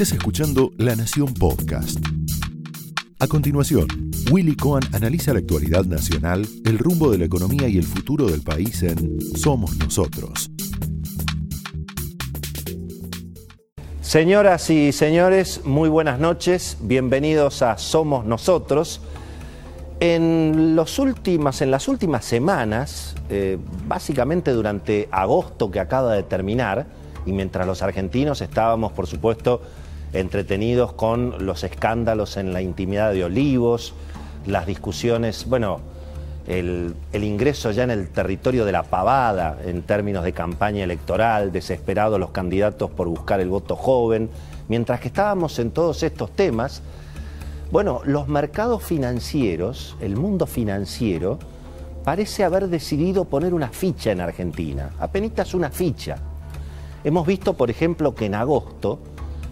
Estás escuchando La Nación Podcast. A continuación, Willy Cohen analiza la actualidad nacional, el rumbo de la economía y el futuro del país en Somos Nosotros. Señoras y señores, muy buenas noches, bienvenidos a Somos Nosotros. En, los últimas, en las últimas semanas, eh, básicamente durante agosto que acaba de terminar, y mientras los argentinos estábamos, por supuesto, entretenidos con los escándalos en la intimidad de Olivos, las discusiones, bueno, el, ingreso ya en el territorio de la pavada en términos de campaña electoral, desesperados los candidatos por buscar el voto joven, mientras que estábamos en todos estos temas, bueno, los mercados financieros, el mundo financiero, parece haber decidido poner una ficha en Argentina, apenas una ficha. Hemos visto, por ejemplo, que en agosto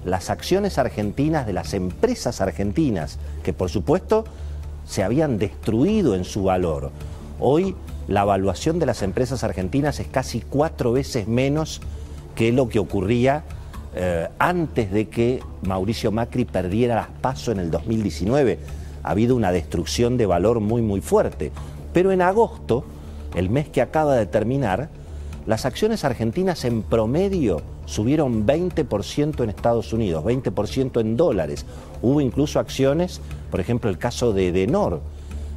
las acciones argentinas de las empresas argentinas, que por supuesto se habían destruido en su valor, hoy la evaluación de las empresas argentinas es casi cuatro veces menos que lo que ocurría eh, antes de que Mauricio Macri perdiera las pasos en el 2019. Ha habido una destrucción de valor muy, muy fuerte. Pero en agosto, el mes que acaba de terminar, las acciones argentinas en promedio subieron 20% en Estados Unidos, 20% en dólares. Hubo incluso acciones, por ejemplo el caso de Denor,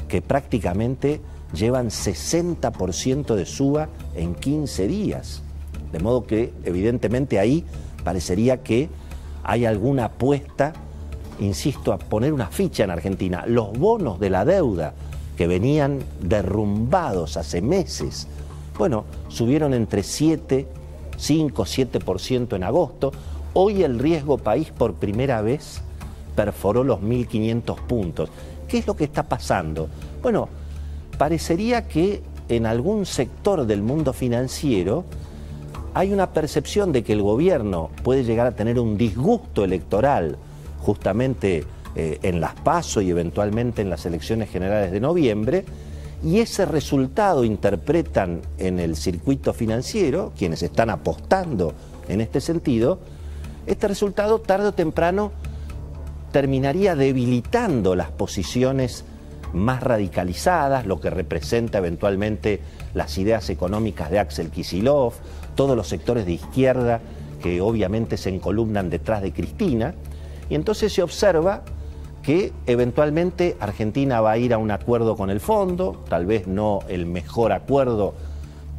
que prácticamente llevan 60% de suba en 15 días. De modo que evidentemente ahí parecería que hay alguna apuesta, insisto, a poner una ficha en Argentina. Los bonos de la deuda que venían derrumbados hace meses, bueno, subieron entre 7, 5, 7% en agosto. Hoy el riesgo país por primera vez perforó los 1.500 puntos. ¿Qué es lo que está pasando? Bueno, parecería que en algún sector del mundo financiero hay una percepción de que el gobierno puede llegar a tener un disgusto electoral justamente eh, en las PASO y eventualmente en las elecciones generales de noviembre, y ese resultado interpretan en el circuito financiero, quienes están apostando en este sentido, este resultado tarde o temprano terminaría debilitando las posiciones más radicalizadas, lo que representa eventualmente las ideas económicas de Axel Kisilov, todos los sectores de izquierda que obviamente se encolumnan detrás de Cristina, y entonces se observa que eventualmente Argentina va a ir a un acuerdo con el fondo, tal vez no el mejor acuerdo,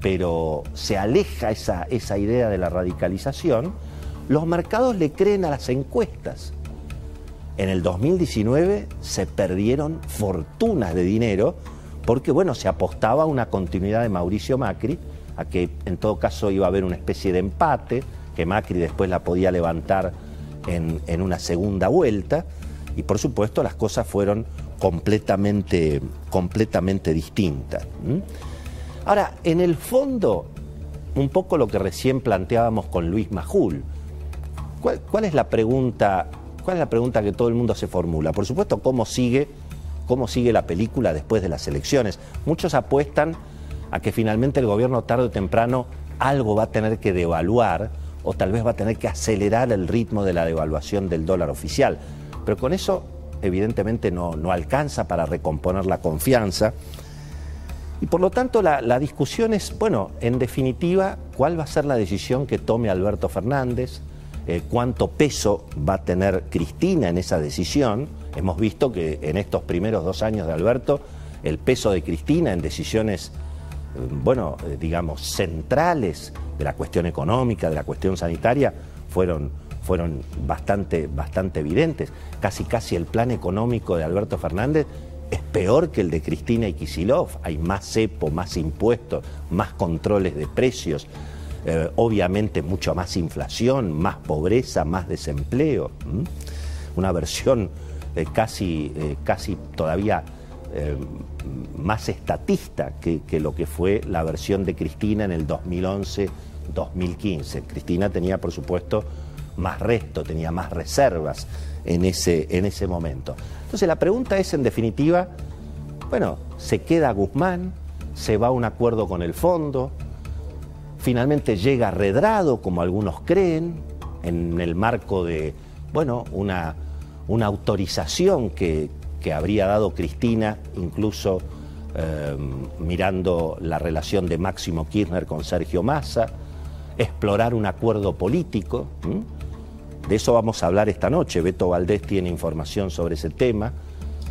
pero se aleja esa, esa idea de la radicalización, los mercados le creen a las encuestas. En el 2019 se perdieron fortunas de dinero porque, bueno, se apostaba a una continuidad de Mauricio Macri, a que en todo caso iba a haber una especie de empate, que Macri después la podía levantar en, en una segunda vuelta, y por supuesto las cosas fueron completamente, completamente distintas. Ahora, en el fondo, un poco lo que recién planteábamos con Luis Majul, ¿cuál es la pregunta ¿Cuál es la pregunta que todo el mundo se formula? Por supuesto, ¿cómo sigue, cómo sigue la película después de las elecciones? Muchos apuestan a que finalmente el gobierno tarde o temprano algo va a tener que devaluar o tal vez va a tener que acelerar el ritmo de la devaluación del dólar oficial. Pero con eso evidentemente no, no alcanza para recomponer la confianza. Y por lo tanto la, la, discusión es, bueno, en definitiva, ¿cuál va a ser la decisión que tome Alberto Fernández? Eh, cuánto peso va a tener Cristina en esa decisión. Hemos visto que en estos primeros dos años de Alberto, el peso de Cristina en decisiones, eh, bueno, eh, digamos, centrales de la cuestión económica, de la cuestión sanitaria, fueron, fueron bastante, bastante evidentes. Casi, casi el plan económico de Alberto Fernández es peor que el de Cristina y Kisilov. Hay más cepo, más impuestos, más controles de precios. Eh, obviamente mucho más inflación, más pobreza, más desempleo, una versión eh, casi, eh, casi todavía más estatista que, que, lo que fue la versión de Cristina en el 2011-2015. Cristina tenía, por supuesto, más resto, tenía más reservas en ese, en ese momento. Entonces la pregunta es, en definitiva, bueno, ¿se queda Guzmán? ¿Se va a un acuerdo con el fondo? finalmente llega redrado, como algunos creen, en el marco de, bueno, una, una autorización que, habría dado Cristina, incluso eh, mirando la relación de Máximo Kirchner con Sergio Massa, explorar un acuerdo político. De eso vamos a hablar esta noche. Beto Valdés tiene información sobre ese tema.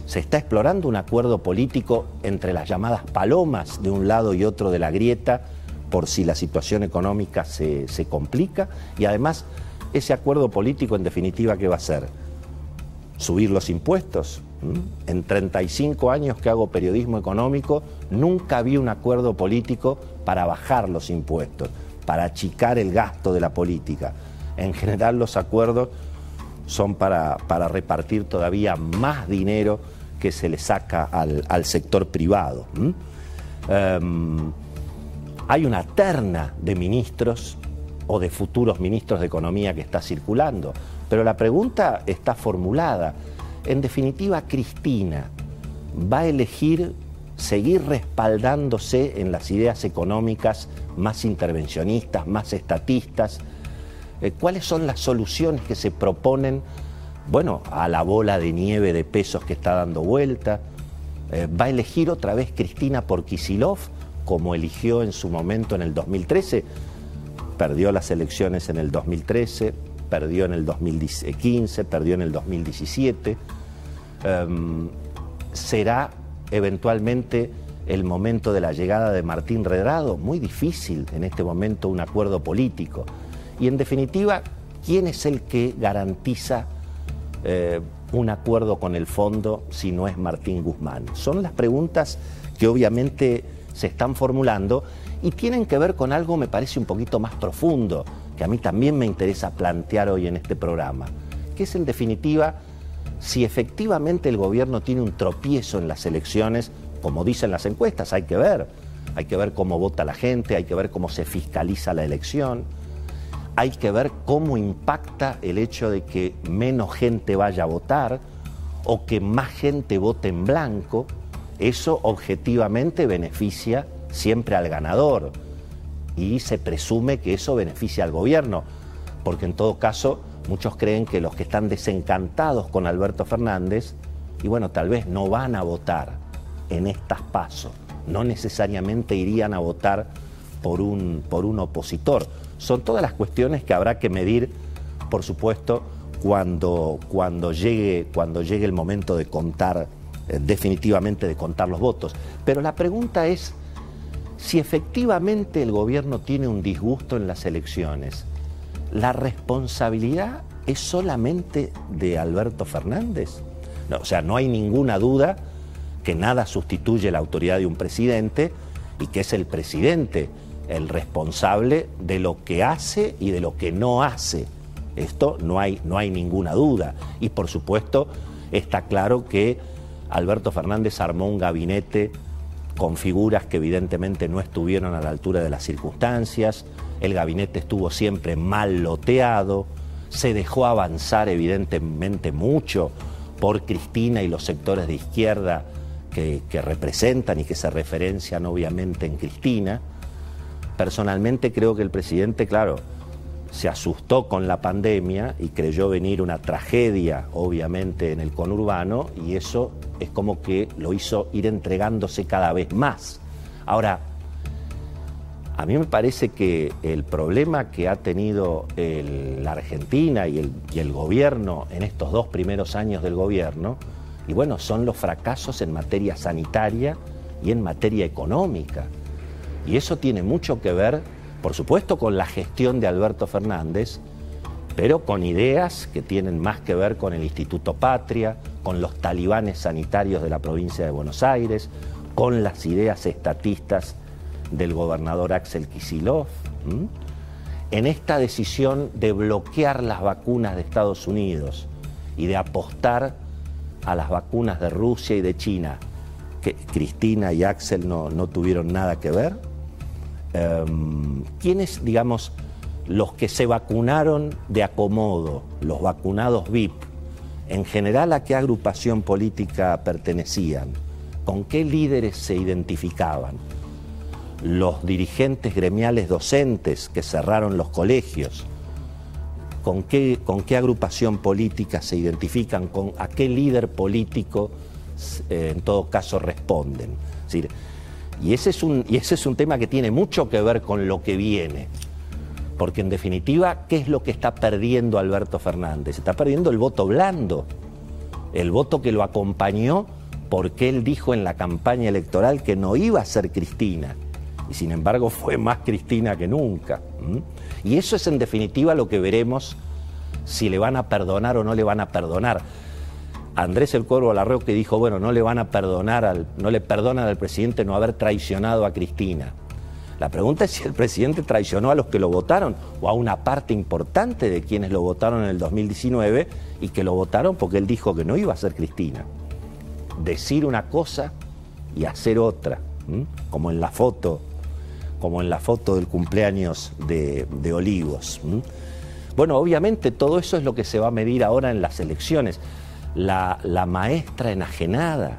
Se está explorando un acuerdo político entre las llamadas palomas de un lado y otro de la grieta por si la situación económica se, se complica y además ese acuerdo político en definitiva ¿qué va a ser? Subir los impuestos. En 35 años que hago periodismo económico nunca vi un acuerdo político para bajar los impuestos, para achicar el gasto de la política. En general los acuerdos son para, para repartir todavía más dinero que se le saca al, sector privado. Em, hay una terna de ministros o de futuros ministros de Economía que está circulando, pero la pregunta está formulada. En definitiva, Cristina va a elegir seguir respaldándose en las ideas económicas más intervencionistas, más estatistas. Eh, ¿Cuáles son las soluciones que se proponen, bueno, a la bola de nieve de pesos que está dando vuelta? Eh, ¿Va a elegir otra vez Cristina por Kisilov? como eligió en su momento en el 2013. Perdió las elecciones en el 2013, perdió en el 2015, perdió en el 2017. Em, será eventualmente el momento de la llegada de Martín Redrado, muy difícil en este momento un acuerdo político. Y en definitiva, ¿quién es el que garantiza eh, un acuerdo con el fondo si no es Martín Guzmán? Son las preguntas que obviamente se están formulando y tienen que ver con algo, me parece, un poquito más profundo, que a mí también me interesa plantear hoy en este programa, que es en definitiva si efectivamente el gobierno tiene un tropiezo en las elecciones, como dicen las encuestas, hay que ver, hay que ver cómo vota la gente, hay que ver cómo se fiscaliza la elección, hay que ver cómo impacta el hecho de que menos gente vaya a votar o que más gente vote en blanco, eso objetivamente beneficia siempre al ganador y se presume que eso beneficia al gobierno, porque en todo caso muchos creen que los que están desencantados con Alberto Fernández, y bueno, tal vez no van a votar en estas pasos, no necesariamente irían a votar por un, por un opositor. Son todas las cuestiones que habrá que medir, por supuesto, cuando, cuando, llegue, cuando llegue el momento de contar eh, definitivamente de contar los votos. Pero la pregunta es si efectivamente el gobierno tiene un disgusto en las elecciones, ¿la responsabilidad es solamente de Alberto Fernández? O sea, no hay ninguna duda que nada sustituye la autoridad de un presidente y que es el presidente el responsable de lo que hace y de lo que no hace. Esto no hay, no hay ninguna duda. Y por supuesto está claro que Alberto Fernández armó un gabinete con figuras que evidentemente no estuvieron a la altura de las circunstancias, el gabinete estuvo siempre mal loteado, se dejó avanzar evidentemente mucho por Cristina y los sectores de izquierda que, representan y que se referencian obviamente en Cristina. Personalmente creo que el presidente, claro, se asustó con la pandemia y creyó venir una tragedia, obviamente, en el conurbano, y eso es como que lo hizo ir entregándose cada vez más. Ahora, a mí me parece que el problema que ha tenido la Argentina y el, y el gobierno en estos dos primeros años del gobierno, y bueno, son los fracasos en materia sanitaria y en materia económica. Y eso tiene mucho que ver por supuesto con la gestión de Alberto Fernández, pero con ideas que tienen más que ver con el Instituto Patria, con los talibanes sanitarios de la provincia de Buenos Aires, con las ideas estatistas del gobernador Axel Kisilov, en esta decisión de bloquear las vacunas de Estados Unidos y de apostar a las vacunas de Rusia y de China, que Cristina y Axel no, no tuvieron nada que ver. Em, ¿quiénes, digamos, los que se vacunaron de acomodo, los vacunados VIP, en general a qué agrupación política pertenecían? ¿Con qué líderes se identificaban? Los dirigentes gremiales docentes que cerraron los colegios, con qué, con qué agrupación política se identifican, con a qué líder político eh, en todo caso responden. Y, ese es un, y ese es un tema que tiene mucho que ver con lo que viene. Porque en definitiva, ¿qué es lo que está perdiendo Alberto Fernández? Está perdiendo el voto blando, el voto que lo acompañó porque él dijo en la campaña electoral que no iba a ser Cristina. Y sin embargo fue más Cristina que nunca. Y eso es en definitiva lo que veremos si le van a perdonar o no le van a perdonar. Andrés el Cuervo que dijo, bueno, no le van a perdonar, al, no le perdonan al presidente no haber traicionado a Cristina. La pregunta es si el presidente traicionó a los que lo votaron o a una parte importante de quienes lo votaron en el 2019 y que lo votaron porque él dijo que no iba a ser Cristina. Decir una cosa y hacer otra, como en la foto, como en la foto del cumpleaños de, Olivos. Bueno, obviamente todo eso es lo que se va a medir ahora en las elecciones. La, la maestra enajenada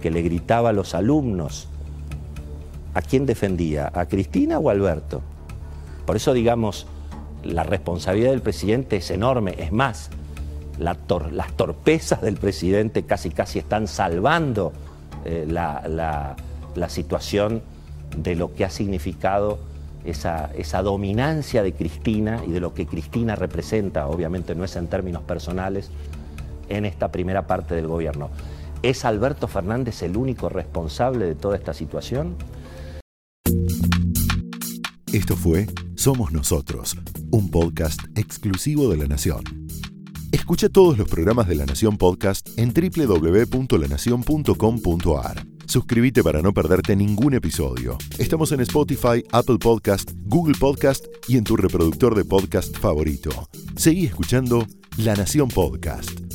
que le gritaba a los alumnos ¿a quién defendía? ¿A Cristina o a Alberto? Por eso, digamos, la responsabilidad del presidente es enorme. Es más, las torpezas del presidente casi casi están salvando eh, la, situación de lo que ha significado esa, dominancia de Cristina y de lo que Cristina representa, obviamente no es en términos personales, en esta primera parte del gobierno. ¿Es Alberto Fernández el único responsable de toda esta situación? Esto fue Somos Nosotros, un podcast exclusivo de La Nación. Escucha todos los programas de La Nación Podcast en www.lanacion.com.ar. Suscríbete para no perderte ningún episodio. Estamos en Spotify, Apple Podcast, Google Podcast y en tu reproductor de podcast favorito. Seguí escuchando La Nación Podcast.